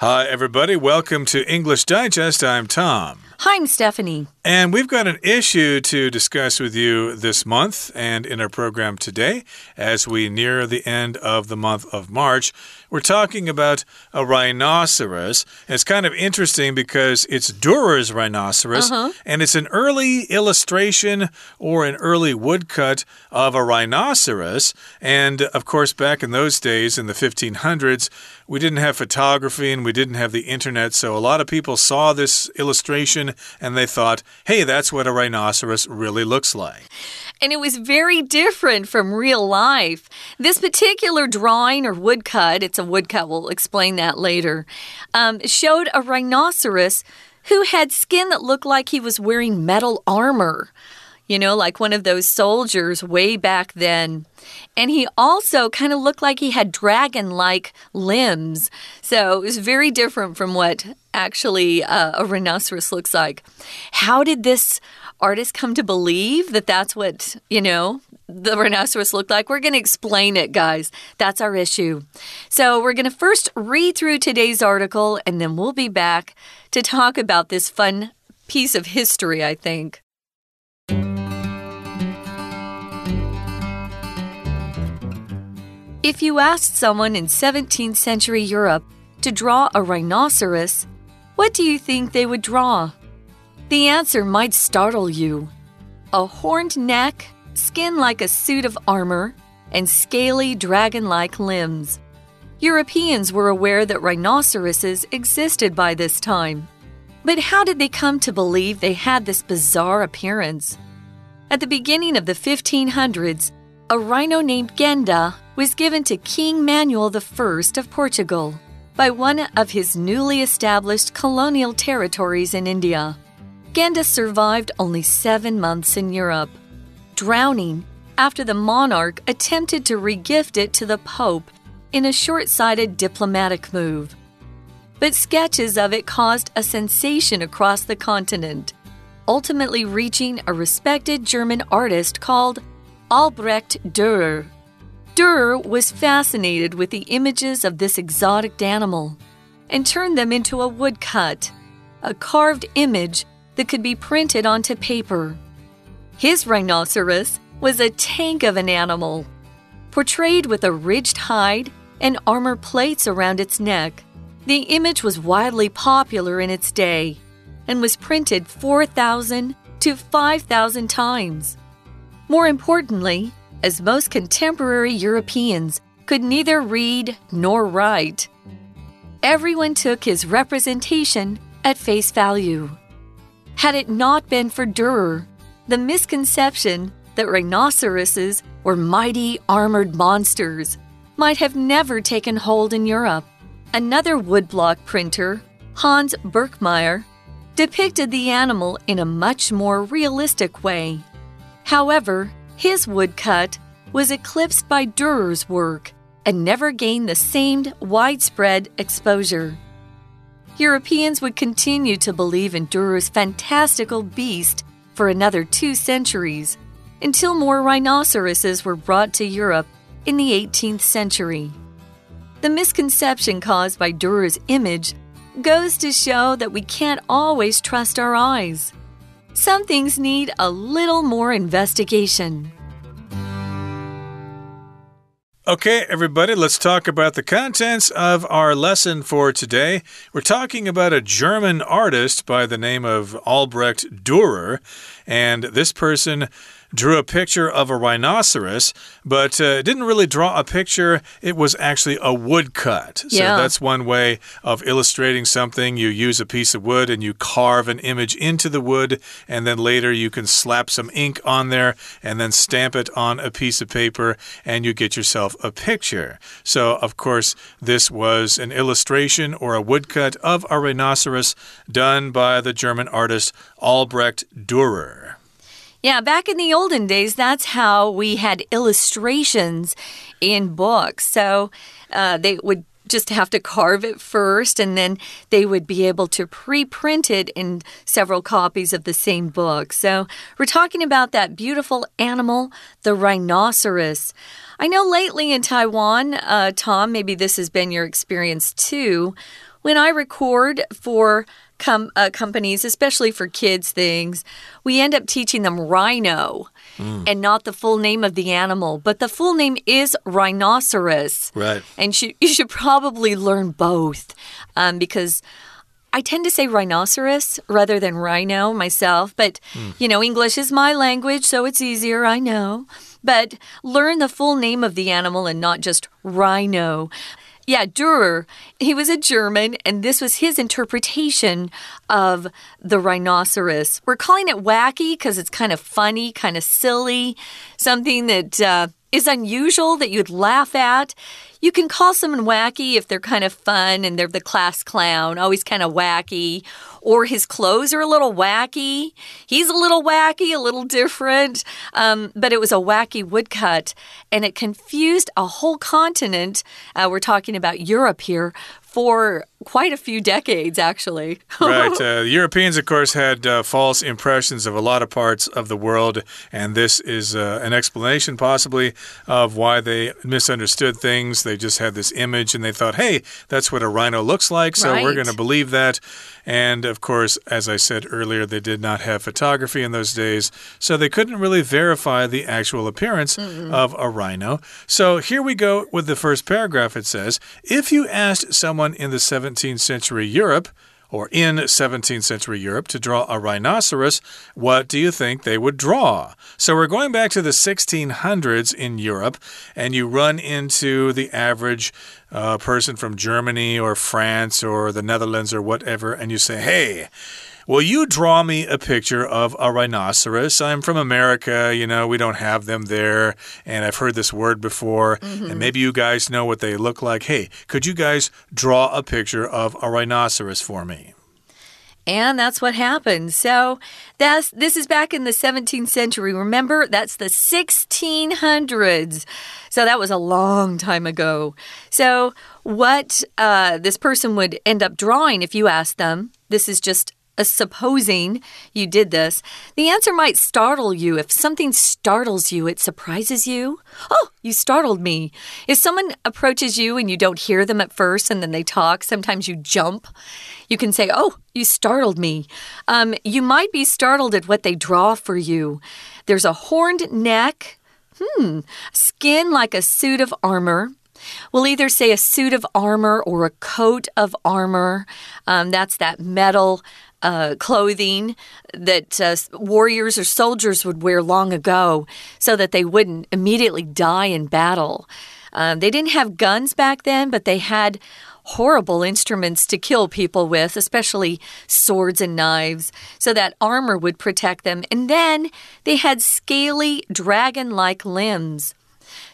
Hi, everybody. Welcome to English Digest. I'm Tom. Hi, I'm Stephanie. And we've got an issue to discuss with you this month and in our program today as we near the end of the month of March. We're talking about a rhinoceros. It's kind of interesting because it's Durer's rhinoceros, Uh-huh. and it's an early illustration or an early woodcut of a rhinoceros. And of course, back in those days, in the 1500s, we didn't have photography and we didn't have the internet, so a lot of people saw this illustration and they thought, hey, that's what a rhinoceros really looks like. And it was very different from real life. This particular drawing or woodcut, it's a woodcut, we'll explain that later, um, showed a rhinoceros who had skin that looked like he was wearing metal armor. You know, like one of those soldiers way back then. And he also kind of looked like he had dragon like limbs. So it was very different from what actually uh, a rhinoceros looks like. How did this artist come to believe that that's what, you know, the rhinoceros looked like? We're going to explain it, guys. That's our issue. So we're going to first read through today's article and then we'll be back to talk about this fun piece of history, I think. If you asked someone in 17th century Europe to draw a rhinoceros, what do you think they would draw? The answer might startle you. A horned neck, skin like a suit of armor, and scaly dragon like limbs. Europeans were aware that rhinoceroses existed by this time. But how did they come to believe they had this bizarre appearance? At the beginning of the 1500s, a rhino named Ganda was given to King Manuel I of Portugal by one of his newly established colonial territories in India. Ganda survived only seven months in Europe, drowning after the monarch attempted to regift it to the Pope in a short sighted diplomatic move. But sketches of it caused a sensation across the continent, ultimately reaching a respected German artist called Albrecht Dürer. Dürer was fascinated with the images of this exotic animal and turned them into a woodcut, a carved image that could be printed onto paper. His rhinoceros was a tank of an animal, portrayed with a ridged hide and armor plates around its neck. The image was widely popular in its day and was printed 4,000 to 5,000 times. More importantly, as most contemporary Europeans could neither read nor write, everyone took his representation at face value. Had it not been for Dürer, the misconception that rhinoceroses were mighty armored monsters might have never taken hold in Europe. Another woodblock printer, Hans Burgkmair, depicted the animal in a much more realistic way. However, his woodcut was eclipsed by Durer's work and never gained the same widespread exposure. Europeans would continue to believe in Durer's fantastical beast for another two centuries until more rhinoceroses were brought to Europe in the 18th century. The misconception caused by Durer's image goes to show that we can't always trust our eyes. Some things need a little more investigation. Okay, everybody, let's talk about the contents of our lesson for today. We're talking about a German artist by the name of Albrecht Dürer, and this person drew a picture of a rhinoceros, but uh, didn't really draw a picture. It was actually a woodcut. So Yeah. that's one way of illustrating something. You use a piece of wood and you carve an image into the wood, and then later you can slap some ink on there and then stamp it on a piece of paper, and you get yourself a picture. So, of course, this was an illustration or a woodcut of a rhinoceros done by the German artist Albrecht Dürer. Yeah, back in the olden days, that's how we had illustrations in books. So uh, they would just have to carve it first, and then they would be able to pre print it in several copies of the same book. So we're talking about that beautiful animal, the rhinoceros. I know lately in Taiwan, uh, Tom, maybe this has been your experience too. When I record for com uh, companies, especially for kids things, we end up teaching them rhino mm. and not the full name of the animal, but the full name is rhinoceros. Right. And sh you should probably learn both um, because. I tend to say rhinoceros rather than rhino myself, but mm. you know, English is my language, so it's easier, I know. But learn the full name of the animal and not just rhino. Yeah, Dürer, he was a German, and this was his interpretation of the rhinoceros. We're calling it wacky because it's kind of funny, kind of silly, something that uh, is unusual that you'd laugh at. You can call someone wacky if they're kind of fun and they're the class clown, always kind of wacky or his clothes are a little wacky. He's a little wacky, a little different. Um, but it was a wacky woodcut, and it confused a whole continent. Uh, we're talking about Europe here for quite a few decades, actually. right. Uh, Europeans, of course, had uh, false impressions of a lot of parts of the world, and this is uh, an explanation, possibly, of why they misunderstood things. They just had this image and they thought, hey, that's what a rhino looks like, so right. we're going to believe that. And of course, as I said earlier, they did not have photography in those days, so they couldn't really verify the actual appearance mm -mm. of a rhino. So here we go with the first paragraph. It says If you asked someone in the 17th century Europe, or in 17th century Europe to draw a rhinoceros, what do you think they would draw? So we're going back to the 1600s in Europe, and you run into the average uh, person from Germany or France or the Netherlands or whatever, and you say, hey, Will you draw me a picture of a rhinoceros? I'm from America, you know, we don't have them there, and I've heard this word before, mm -hmm. and mm-hmm. maybe you guys know what they look like. Hey, could you guys draw a picture of a rhinoceros for me? And that's what happened. So that's this is back in the 17th century. Remember, that's the 1600s. So that was a long time ago. So what uh, this person would end up drawing if you asked them, this is just supposing you did this, the answer might startle you. If something startles you, it surprises you. Oh, you startled me. If someone approaches you and you don't hear them at first and then they talk, sometimes you jump. You can say, Oh, you startled me. Um, you might be startled at what they draw for you. There's a horned neck. Hmm, skin like a suit of armor. We'll either say a suit of armor or a coat of armor. Um, that's that metal uh, clothing that uh, warriors or soldiers would wear long ago so that they wouldn't immediately die in battle. Um, they didn't have guns back then, but they had horrible instruments to kill people with, especially swords and knives, so that armor would protect them. And then they had scaly, dragon like limbs.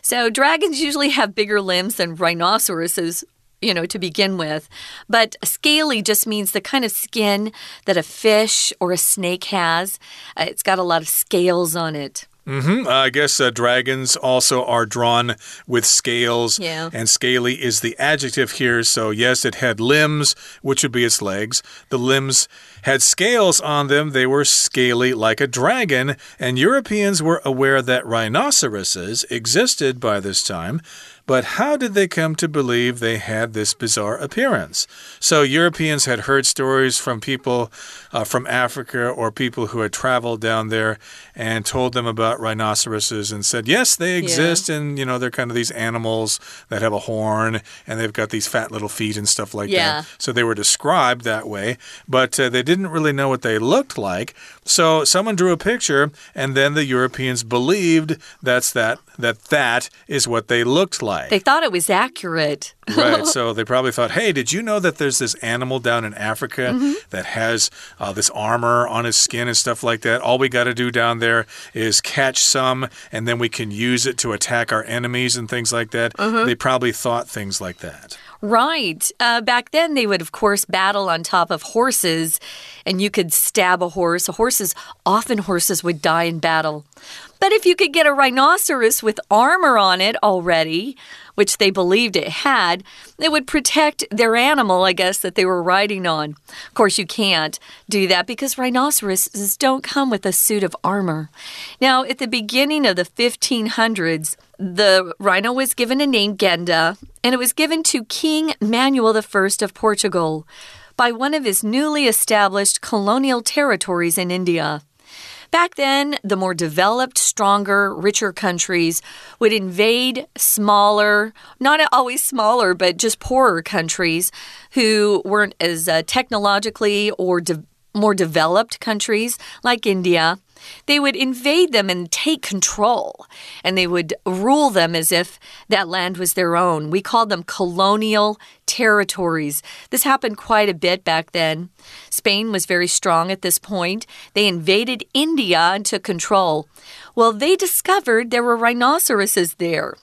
So, dragons usually have bigger limbs than rhinoceroses you know, to begin with. But scaly just means the kind of skin that a fish or a snake has. Uh, it's got a lot of scales on it. Mm -hmm. uh, I guess uh, dragons also are drawn with scales. Yeah. And scaly is the adjective here. So, yes, it had limbs, which would be its legs. The limbs had scales on them. They were scaly like a dragon. And Europeans were aware that rhinoceroses existed by this time. But how did they come to believe they had this bizarre appearance? So, Europeans had heard stories from people uh, from Africa or people who had traveled down there and told them about rhinoceroses and said, yes, they exist. Yeah. And, you know, they're kind of these animals that have a horn and they've got these fat little feet and stuff like yeah. that. So, they were described that way, but uh, they didn't really know what they looked like. So, someone drew a picture and then the Europeans believed that's that, that that is what they looked like. They thought it was accurate. right. So they probably thought, hey, did you know that there's this animal down in Africa mm -hmm. that has uh, this armor on his skin and stuff like that? All we got to do down there is catch some, and then we can use it to attack our enemies and things like that. Uh -huh. They probably thought things like that. Right. Uh, back then, they would, of course, battle on top of horses, and you could stab a horse. Horses, often horses would die in battle. But if you could get a rhinoceros with armor on it already, which they believed it had, it would protect their animal, I guess, that they were riding on. Of course, you can't do that because rhinoceroses don't come with a suit of armor. Now, at the beginning of the 1500s, the rhino was given a name Ganda, and it was given to King Manuel I of Portugal by one of his newly established colonial territories in India. Back then, the more developed, stronger, richer countries would invade smaller, not always smaller, but just poorer countries who weren't as uh, technologically or de more developed countries like India. They would invade them and take control, and they would rule them as if that land was their own. We called them colonial territories. This happened quite a bit back then. Spain was very strong at this point. They invaded India and took control. Well, they discovered there were rhinoceroses there.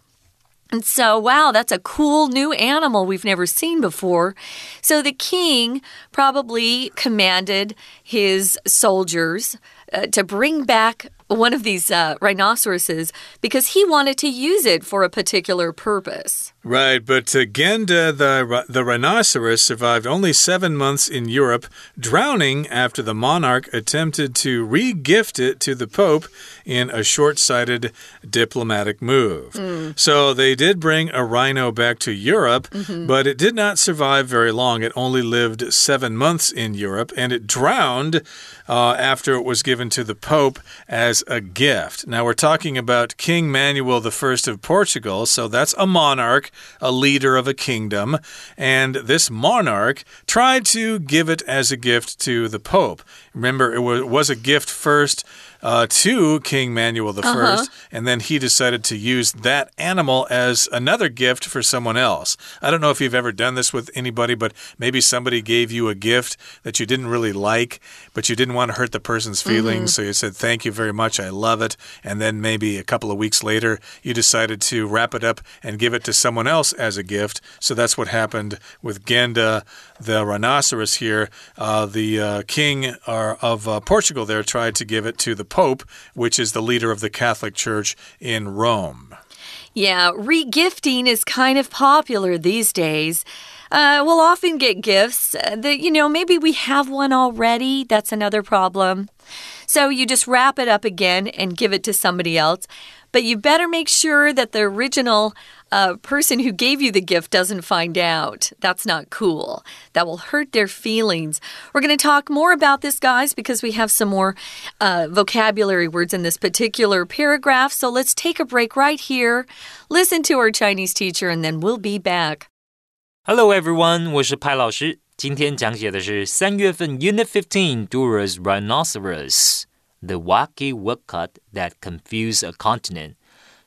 And so, wow, that's a cool new animal we've never seen before. So the king probably commanded his soldiers uh, to bring back one of these uh, rhinoceroses because he wanted to use it for a particular purpose. Right, but uh, Ganda, the, the rhinoceros, survived only seven months in Europe, drowning after the monarch attempted to re gift it to the Pope in a short sighted diplomatic move. Mm. So they did bring a rhino back to Europe, mm -hmm. but it did not survive very long. It only lived seven months in Europe, and it drowned uh, after it was given to the Pope as a gift. Now we're talking about King Manuel I of Portugal, so that's a monarch, a leader of a kingdom, and this monarch tried to give it as a gift to the Pope. Remember, it was, was a gift first uh, to King Manuel I, uh -huh. and then he decided to use that animal as another gift for someone else. I don't know if you've ever done this with anybody, but maybe somebody gave you a gift that you didn't really like, but you didn't want to hurt the person's feelings, mm -hmm. so you said, Thank you very much, I love it. And then maybe a couple of weeks later, you decided to wrap it up and give it to someone else as a gift. So that's what happened with Ganda, the rhinoceros here. Uh, the uh, king uh, of uh, Portugal there tried to give it to the Pope, which is the leader of the Catholic Church in Rome. Yeah, regifting is kind of popular these days. Uh, we'll often get gifts that, you know, maybe we have one already. That's another problem. So you just wrap it up again and give it to somebody else but you better make sure that the original uh, person who gave you the gift doesn't find out. That's not cool. That will hurt their feelings. We're going to talk more about this, guys, because we have some more uh, vocabulary words in this particular paragraph. So let's take a break right here, listen to our Chinese teacher, and then we'll be back. Hello, everyone. 我是派老师。今天讲解的是三月份 Unit Fifteen Dürer's Rhinoceros。The wacky woodcut that confused a continent。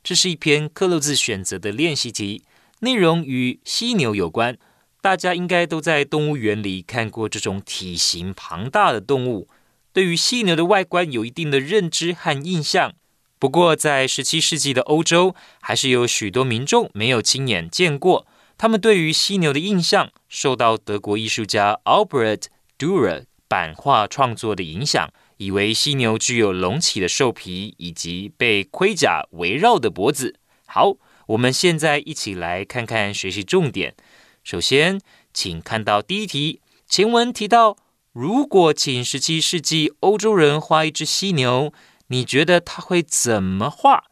这是一篇克鲁兹选择的练习题，内容与犀牛有关。大家应该都在动物园里看过这种体型庞大的动物，对于犀牛的外观有一定的认知和印象。不过，在十七世纪的欧洲，还是有许多民众没有亲眼见过。他们对于犀牛的印象受到德国艺术家 Albert Dürer 版画创作的影响。以为犀牛具有隆起的兽皮以及被盔甲围绕的脖子。好，我们现在一起来看看学习重点。首先，请看到第一题，前文提到，如果请十七世纪欧洲人画一只犀牛，你觉得他会怎么画？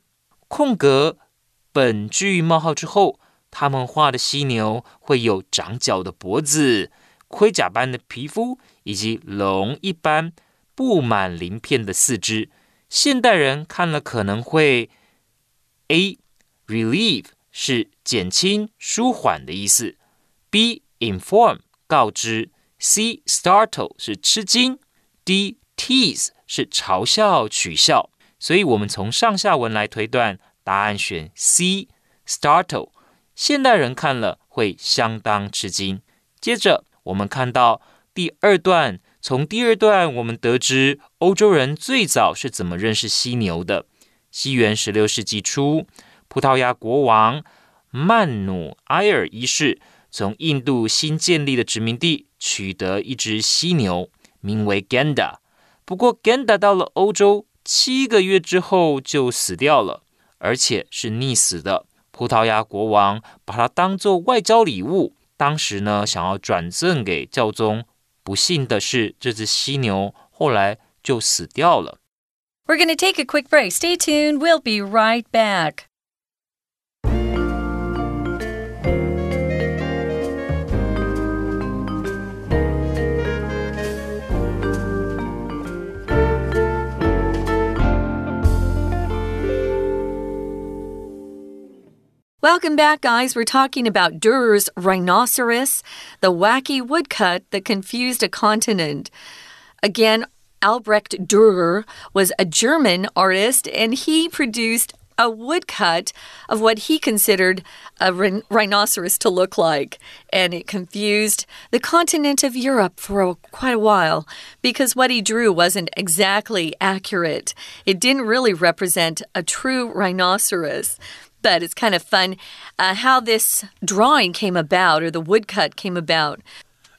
空格，本句冒号之后，他们画的犀牛会有长角的脖子、盔甲般的皮肤以及龙一般。布满鳞片的四肢，现代人看了可能会：A. relieve 是减轻、舒缓的意思；B. inform 告知；C. startle 是吃惊；D. tease 是嘲笑、取笑。所以，我们从上下文来推断，答案选 C. startle。现代人看了会相当吃惊。接着，我们看到第二段。从第二段，我们得知欧洲人最早是怎么认识犀牛的。西元十六世纪初，葡萄牙国王曼努埃尔一世从印度新建立的殖民地取得一只犀牛，名为 Ganda。不过，Ganda 到了欧洲七个月之后就死掉了，而且是溺死的。葡萄牙国王把它当做外交礼物，当时呢想要转赠给教宗。不幸的是，这只犀牛后来就死掉了。We're going to take a quick break. Stay tuned. We'll be right back. Welcome back, guys. We're talking about Durer's rhinoceros, the wacky woodcut that confused a continent. Again, Albrecht Dürer was a German artist and he produced a woodcut of what he considered a rhinoceros to look like. And it confused the continent of Europe for a, quite a while because what he drew wasn't exactly accurate. It didn't really represent a true rhinoceros but it's kind of fun uh, how this drawing came about or the woodcut came about.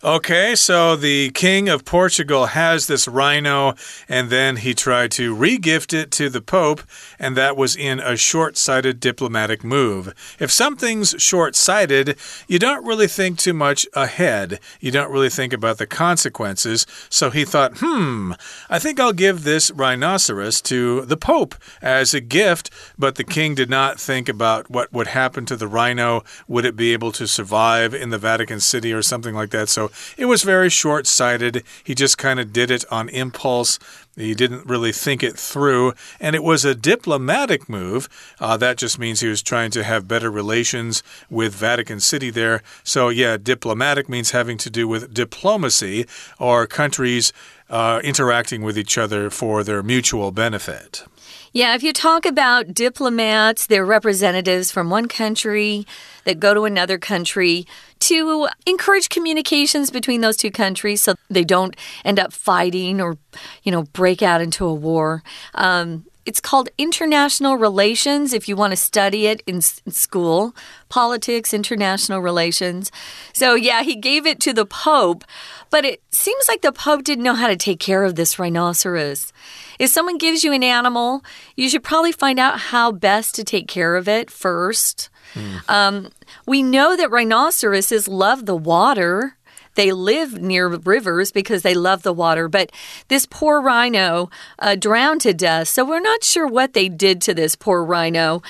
Okay, so the king of Portugal has this rhino, and then he tried to regift it to the Pope, and that was in a short sighted diplomatic move. If something's short sighted, you don't really think too much ahead. You don't really think about the consequences. So he thought, hmm, I think I'll give this rhinoceros to the Pope as a gift, but the king did not think about what would happen to the rhino. Would it be able to survive in the Vatican City or something like that? So it was very short sighted. He just kind of did it on impulse. He didn't really think it through, and it was a diplomatic move. Uh, that just means he was trying to have better relations with Vatican City there. So, yeah, diplomatic means having to do with diplomacy or countries uh, interacting with each other for their mutual benefit. Yeah, if you talk about diplomats, they're representatives from one country that go to another country to encourage communications between those two countries so they don't end up fighting or, you know, break out into a war. Um, it's called international relations if you want to study it in, in, school. Politics international relations. So yeah he gave it to the pope but it seems like the pope didn't know how to take care of this rhinoceros if someone gives you an animal, you should probably find out how best to take care of it first. Mm. Um, we know that rhinoceroses love the water. They live near rivers because they love the water. But this poor rhino uh, drowned to death. So we're not sure what they did to this poor rhino.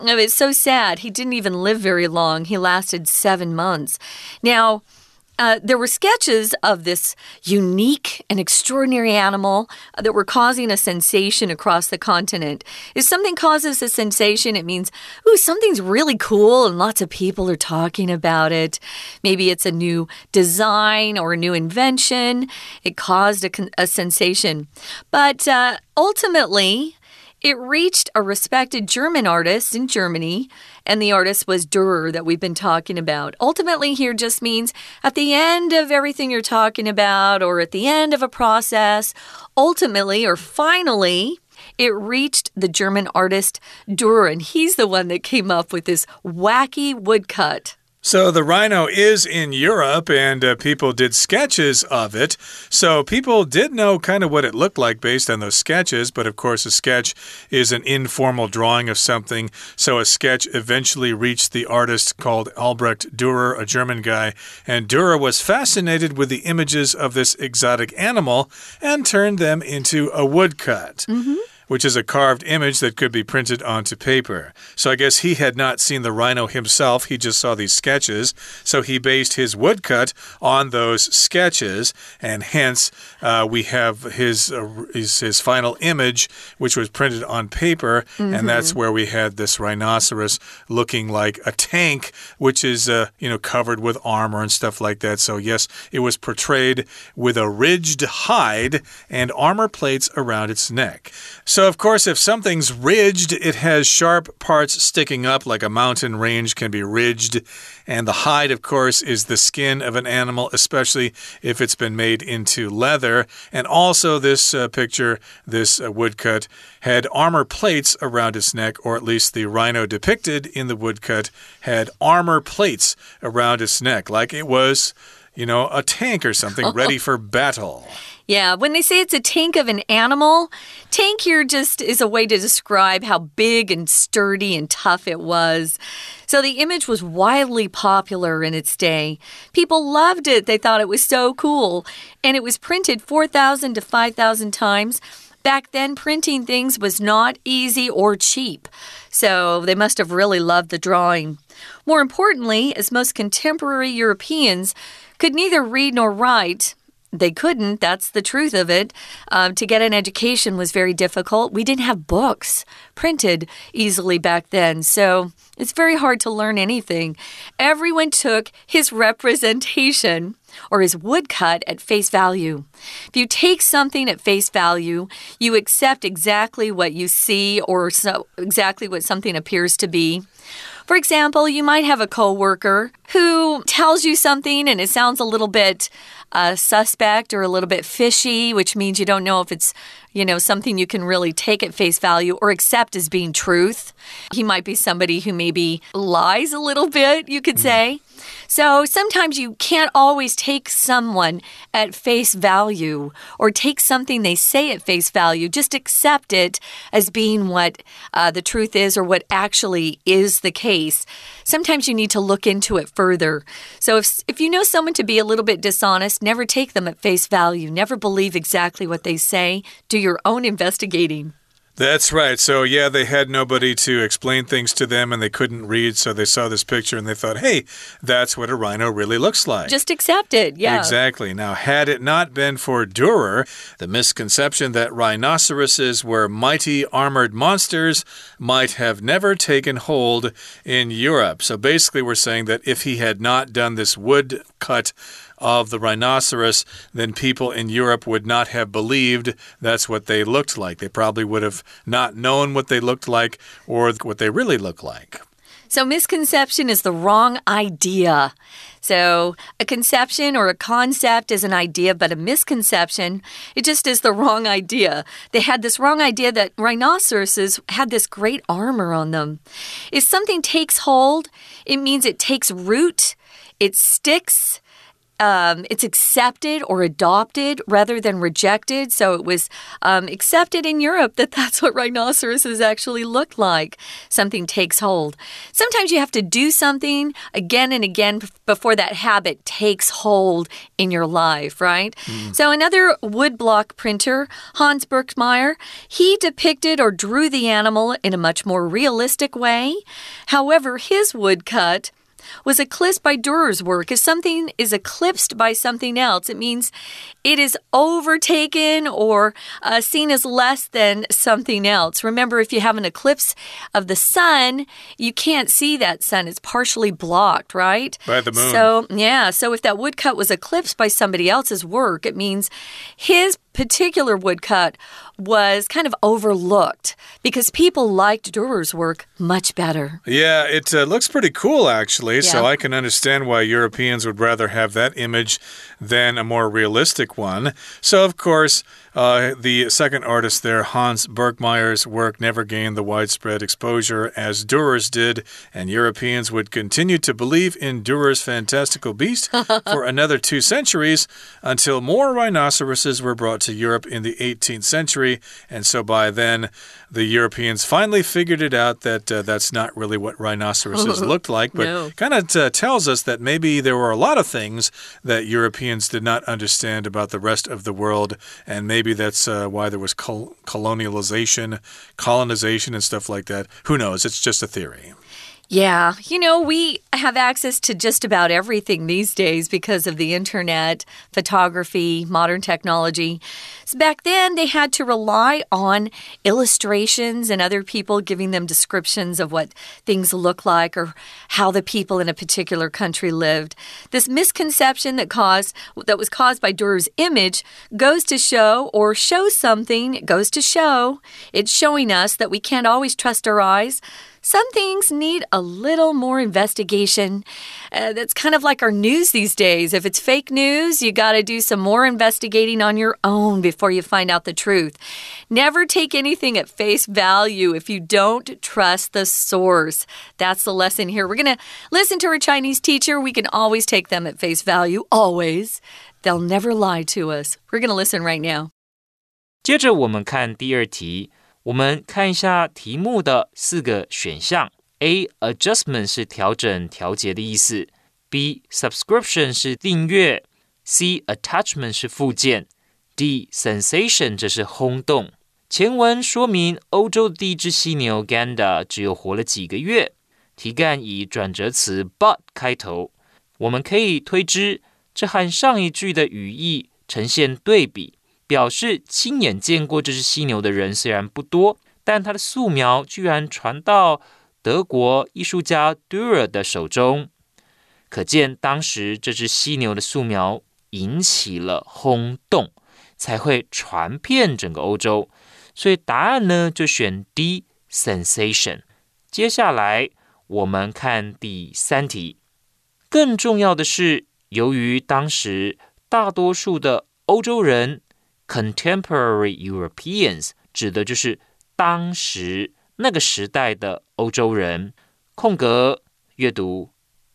It's so sad. He didn't even live very long. He lasted seven months. Now, uh, there were sketches of this unique and extraordinary animal that were causing a sensation across the continent. If something causes a sensation, it means, ooh, something's really cool and lots of people are talking about it. Maybe it's a new design or a new invention. It caused a, a sensation. But uh, ultimately, it reached a respected German artist in Germany, and the artist was Dürer that we've been talking about. Ultimately, here just means at the end of everything you're talking about, or at the end of a process, ultimately or finally, it reached the German artist Dürer, and he's the one that came up with this wacky woodcut. So the rhino is in Europe, and uh, people did sketches of it. So people did know kind of what it looked like based on those sketches, but of course, a sketch is an informal drawing of something. So a sketch eventually reached the artist called Albrecht Dürer, a German guy, and Dürer was fascinated with the images of this exotic animal and turned them into a woodcut. Mm which is a carved image that could be printed onto paper. So I guess he had not seen the rhino himself, he just saw these sketches. So he based his woodcut on those sketches, and hence uh, we have his, uh, his, his final image, which was printed on paper, mm -hmm. and that's mm-hmm. where we had this rhinoceros looking like a tank, which is uh, you know covered with armor and stuff like that. So yes, it was portrayed with a ridged hide and armor plates around its neck. So so, of course, if something's ridged, it has sharp parts sticking up, like a mountain range can be ridged. And the hide, of course, is the skin of an animal, especially if it's been made into leather. And also, this uh, picture, this uh, woodcut, had armor plates around its neck, or at least the rhino depicted in the woodcut had armor plates around its neck, like it was, you know, a tank or something ready for battle. Yeah, when they say it's a tank of an animal, tank here just is a way to describe how big and sturdy and tough it was. So the image was wildly popular in its day. People loved it, they thought it was so cool. And it was printed 4,000 to 5,000 times. Back then, printing things was not easy or cheap, so they must have really loved the drawing. More importantly, as most contemporary Europeans could neither read nor write, they couldn't. That's the truth of it. Um, to get an education was very difficult. We didn't have books printed easily back then. So it's very hard to learn anything. Everyone took his representation or his woodcut at face value. If you take something at face value, you accept exactly what you see or so exactly what something appears to be. For example, you might have a coworker who tells you something and it sounds a little bit uh, suspect or a little bit fishy, which means you don't know if it's, you know, something you can really take at face value or accept as being truth. He might be somebody who maybe lies a little bit, you could mm. say. So sometimes you can't always take someone at face value or take something they say at face value. Just accept it as being what uh, the truth is or what actually is the case. Sometimes you need to look into it further. So if, if you know someone to be a little bit dishonest, never take them at face value. Never believe exactly what they say. Do your own investigating. That's right. So, yeah, they had nobody to explain things to them and they couldn't read. So they saw this picture and they thought, hey, that's what a rhino really looks like. Just accept it. Yeah. Exactly. Now, had it not been for Durer, the misconception that rhinoceroses were mighty armored monsters might have never taken hold in Europe. So basically, we're saying that if he had not done this woodcut, of the rhinoceros, then people in Europe would not have believed that's what they looked like. They probably would have not known what they looked like or what they really look like. So, misconception is the wrong idea. So, a conception or a concept is an idea, but a misconception, it just is the wrong idea. They had this wrong idea that rhinoceroses had this great armor on them. If something takes hold, it means it takes root, it sticks, um, it's accepted or adopted rather than rejected. So it was um, accepted in Europe that that's what rhinoceroses actually look like. Something takes hold. Sometimes you have to do something again and again before that habit takes hold in your life, right? Mm. So another woodblock printer, Hans Burgkmair, he depicted or drew the animal in a much more realistic way. However, his woodcut was eclipsed by Durer's work. If something is eclipsed by something else, it means it is overtaken or uh, seen as less than something else. Remember, if you have an eclipse of the sun, you can't see that sun. It's partially blocked, right? By the moon. So, yeah. So if that woodcut was eclipsed by somebody else's work, it means his particular woodcut was kind of overlooked because people liked Durer's work much better. Yeah, it uh, looks pretty cool, actually. Yeah. So I can understand why Europeans would rather have that image than a more realistic one. So, of course, uh, the second artist there, Hans Burgkmair's work never gained the widespread exposure as Durer's did, and Europeans would continue to believe in Durer's fantastical beast for another two centuries until more rhinoceroses were brought to Europe in the 18th century. And so by then, the Europeans finally figured it out that uh, that's not really what rhinoceroses looked like, but no. kind of uh, tells us that maybe there were a lot of things that Europeans did not understand about the rest of the world, and maybe that's uh, why there was col colonialization, colonization, and stuff like that. Who knows? It's just a theory. Yeah, you know, we have access to just about everything these days because of the internet, photography, modern technology. So back then, they had to rely on illustrations and other people giving them descriptions of what things look like or how the people in a particular country lived. This misconception that caused that was caused by Durer's image goes to show or shows something, it goes to show, it's showing us that we can't always trust our eyes. Some things need a little more investigation. Uh, that's kind of like our news these days. If it's fake news, you got to do some more investigating on your own before you find out the truth. Never take anything at face value if you don't trust the source. That's the lesson here. We're going to listen to our Chinese teacher. We can always take them at face value, always. They'll never lie to us. We're going to listen right now. 接着我们看第二题。 我们看一下题目的四个选项：A adjustment 是调整、调节的意思；B subscription 是订阅；C attachment 是附件；D sensation 这是轰动。前文说明欧洲的第一只犀牛 Ganda 只有活了几个月。题干以转折词 but 开头，我们可以推知这和上一句的语义呈现对比。表示亲眼见过这只犀牛的人虽然不多，但他的素描居然传到德国艺术家 Durer 的手中，可见当时这只犀牛的素描引起了轰动，才会传遍整个欧洲。所以答案呢就选 D sensation。接下来我们看第三题，更重要的是，由于当时大多数的欧洲人。Contemporary Europeans 指的就是当时那个时代的欧洲人。空格阅读，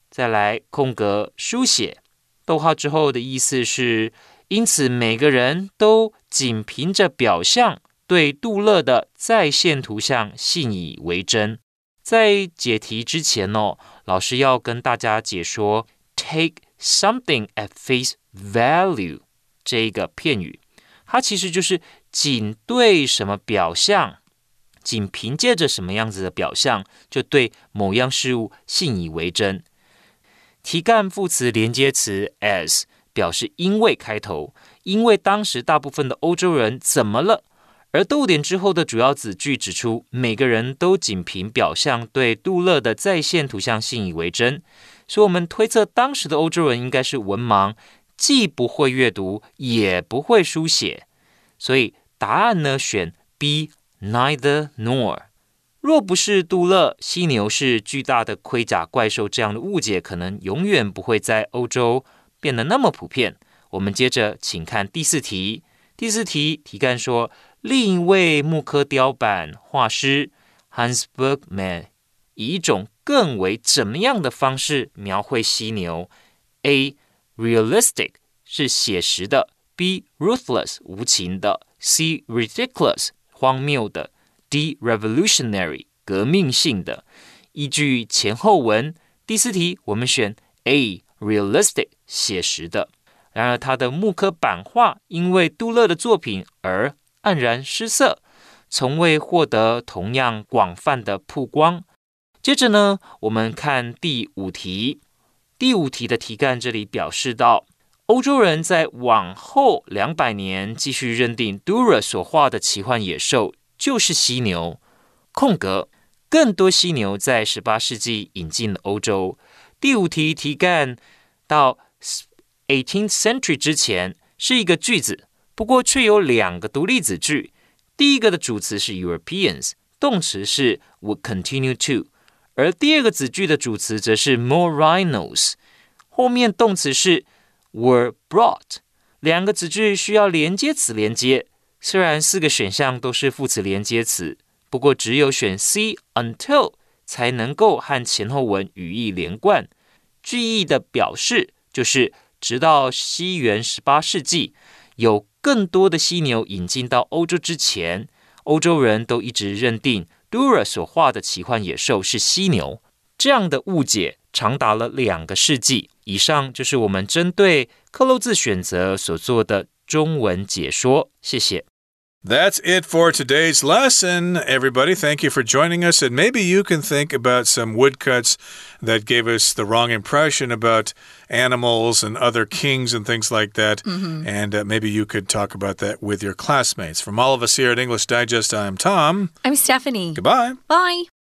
再来空格书写。逗号之后的意思是，因此每个人都仅凭着表象对杜勒的在线图像信以为真。在解题之前哦，老师要跟大家解说 “take something at face value” 这一个片语。它其实就是仅对什么表象，仅凭借着什么样子的表象，就对某样事物信以为真。题干副词连接词 as 表示因为开头，因为当时大部分的欧洲人怎么了？而逗点之后的主要子句指出，每个人都仅凭表象对杜勒的在线图像信以为真，所以我们推测当时的欧洲人应该是文盲。既不会阅读，也不会书写，所以答案呢选 B，neither nor。若不是杜勒，犀牛是巨大的盔甲怪兽这样的误解，可能永远不会在欧洲变得那么普遍。我们接着请看第四题。第四题题干说，另一位木刻雕版画师 Hans Bergman 以一种更为怎么样的方式描绘犀牛？A Realistic 是写实的，B ruthless 无情的，C ridiculous 荒谬的，D revolutionary 革命性的。依据前后文，第四题我们选 A realistic 写实的。然而，他的木刻版画因为杜勒的作品而黯然失色，从未获得同样广泛的曝光。接着呢，我们看第五题。第五题的题干这里表示到，欧洲人在往后两百年继续认定 Dura 所画的奇幻野兽就是犀牛。空格，更多犀牛在十八世纪引进了欧洲。第五题题干到 eighteenth century 之前是一个句子，不过却有两个独立子句。第一个的主词是 Europeans，动词是 would continue to。而第二个子句的主词则是 more rhinos，后面动词是 were brought，两个子句需要连接词连接。虽然四个选项都是副词连接词，不过只有选 C until 才能够和前后文语义连贯。句意的表示就是，直到西元十八世纪，有更多的犀牛引进到欧洲之前，欧洲人都一直认定。Dura 所画的奇幻野兽是犀牛，这样的误解长达了两个世纪以上。就是我们针对克洛兹选择所做的中文解说。谢谢。That's it for today's lesson, everybody. Thank you for joining us. And maybe you can think about some woodcuts that gave us the wrong impression about animals and other kings and things like that. Mm -hmm. And uh, maybe you could talk about that with your classmates. From all of us here at English Digest, I'm Tom. I'm Stephanie. Goodbye. Bye.